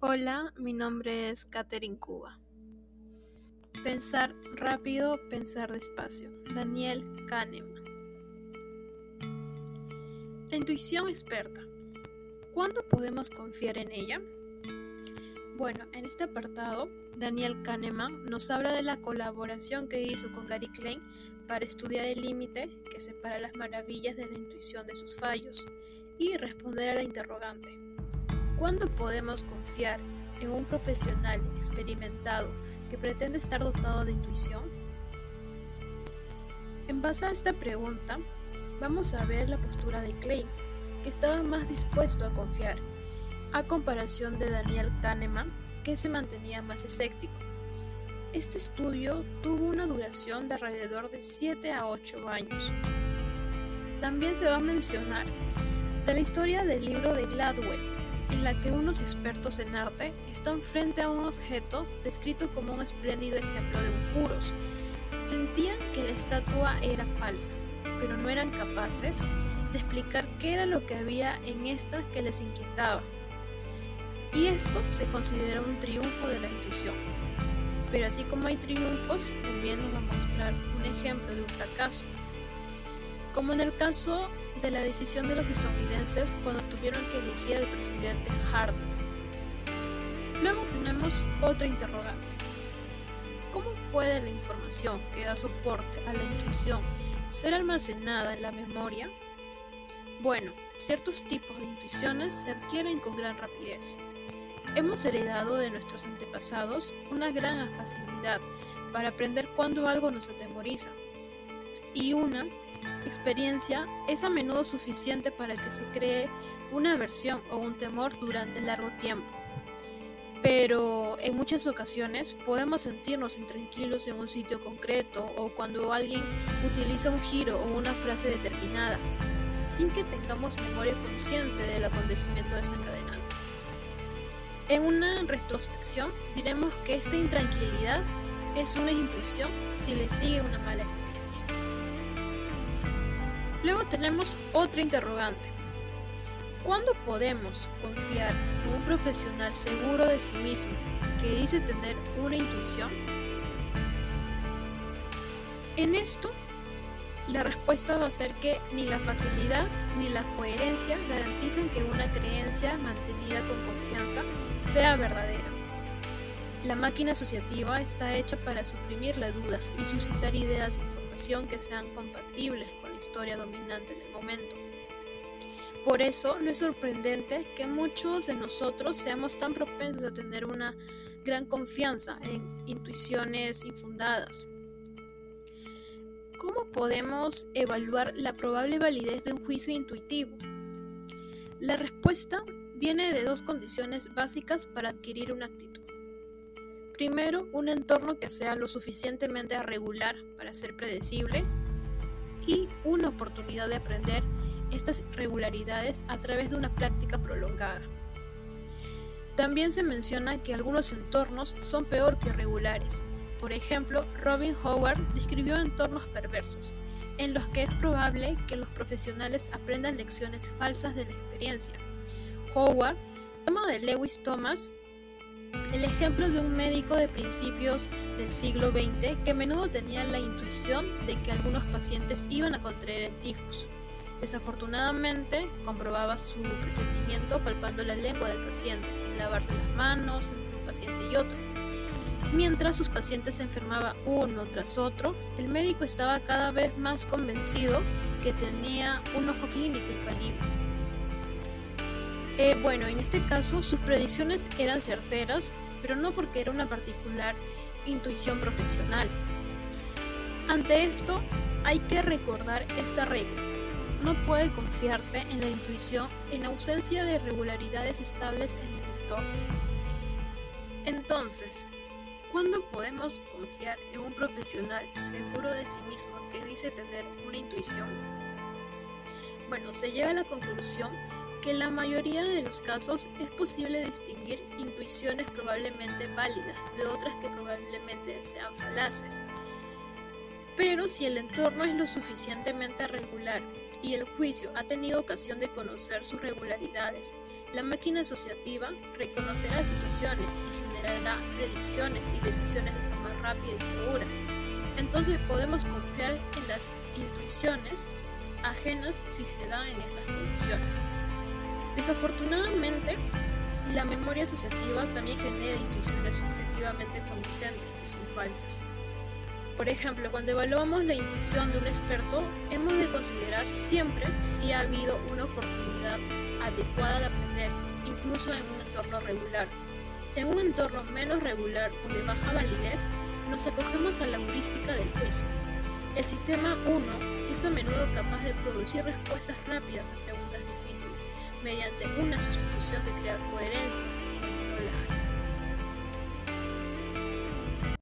Hola, mi nombre es Katherine Cuba. Pensar rápido, pensar despacio. Daniel Kahneman. La intuición experta. ¿Cuándo podemos confiar en ella? Bueno, en este apartado, Daniel Kahneman nos habla de la colaboración que hizo con Gary Klein para estudiar el límite que separa las maravillas de la intuición de sus fallos y responder a la interrogante. ¿Cuándo podemos confiar en un profesional experimentado que pretende estar dotado de intuición? En base a esta pregunta, vamos a ver la postura de Klein, que estaba más dispuesto a confiar, a comparación de Daniel Kahneman, que se mantenía más escéptico. Este estudio tuvo una duración de alrededor de 7 a 8 años. También se va a mencionar la historia del libro de Gladwell, en la que unos expertos en arte están frente a un objeto descrito como un espléndido ejemplo de un curos. Sentían que la estatua era falsa, pero no eran capaces de explicar qué era lo que había en esta que les inquietaba. Y esto se considera un triunfo de la intuición. Pero así como hay triunfos, también nos va a mostrar un ejemplo de un fracaso. Como en el caso de la decisión de los estadounidenses cuando tuvieron que elegir al presidente Harding. Luego tenemos otra interrogante. ¿Cómo puede la información que da soporte a la intuición ser almacenada en la memoria? Bueno, ciertos tipos de intuiciones se adquieren con gran rapidez. Hemos heredado de nuestros antepasados una gran facilidad para aprender cuando algo nos atemoriza y una experiencia es a menudo suficiente para que se cree una aversión o un temor durante largo tiempo. Pero en muchas ocasiones podemos sentirnos intranquilos en un sitio concreto o cuando alguien utiliza un giro o una frase determinada, sin que tengamos memoria consciente del acontecimiento desencadenante. En una retrospección diremos que esta intranquilidad es una intuición si le sigue una mala experiencia. Luego tenemos otra interrogante. ¿Cuándo podemos confiar en un profesional seguro de sí mismo que dice tener una intuición? En esto, la respuesta va a ser que ni la facilidad ni la coherencia garantizan que una creencia mantenida con confianza sea verdadera. La máquina asociativa está hecha para suprimir la duda y suscitar ideas e que sean compatibles con la historia dominante del momento. Por eso no es sorprendente que muchos de nosotros seamos tan propensos a tener una gran confianza en intuiciones infundadas. ¿Cómo podemos evaluar la probable validez de un juicio intuitivo? La respuesta viene de dos condiciones básicas para adquirir una actitud. Primero, un entorno que sea lo suficientemente regular para ser predecible y una oportunidad de aprender estas regularidades a través de una práctica prolongada. También se menciona que algunos entornos son peor que regulares. Por ejemplo, Robin Howard describió entornos perversos, en los que es probable que los profesionales aprendan lecciones falsas de la experiencia. Howard toma de Lewis Thomas el ejemplo de un médico de principios del siglo XX que a menudo tenía la intuición de que algunos pacientes iban a contraer el tifus. Desafortunadamente, comprobaba su presentimiento palpando la lengua del paciente sin lavarse las manos entre un paciente y otro. Mientras sus pacientes se enfermaban uno tras otro, el médico estaba cada vez más convencido que tenía un ojo clínico infalible. Eh, bueno, en este caso sus predicciones eran certeras, pero no porque era una particular intuición profesional. Ante esto, hay que recordar esta regla. No puede confiarse en la intuición en ausencia de regularidades estables en el entorno. Entonces, ¿cuándo podemos confiar en un profesional seguro de sí mismo que dice tener una intuición? Bueno, se llega a la conclusión que en la mayoría de los casos es posible distinguir intuiciones probablemente válidas de otras que probablemente sean falaces. Pero si el entorno es lo suficientemente regular y el juicio ha tenido ocasión de conocer sus regularidades La máquina asociativa reconocerá situaciones y generará predicciones y decisiones de forma rápida y segura. Entonces podemos confiar en las intuiciones ajenas si se dan en estas condiciones. Desafortunadamente, la memoria asociativa también genera intuiciones subjetivamente convincentes que son falsas. Por ejemplo, cuando evaluamos la intuición de un experto, hemos de considerar siempre si ha habido una oportunidad adecuada de aprender, incluso en un entorno regular. En un entorno menos regular o de baja validez, nos acogemos a la heurística del juicio. El sistema 1 es a menudo capaz de producir respuestas rápidas a preguntas difíciles mediante una sustitución que crea coherencia no la hay.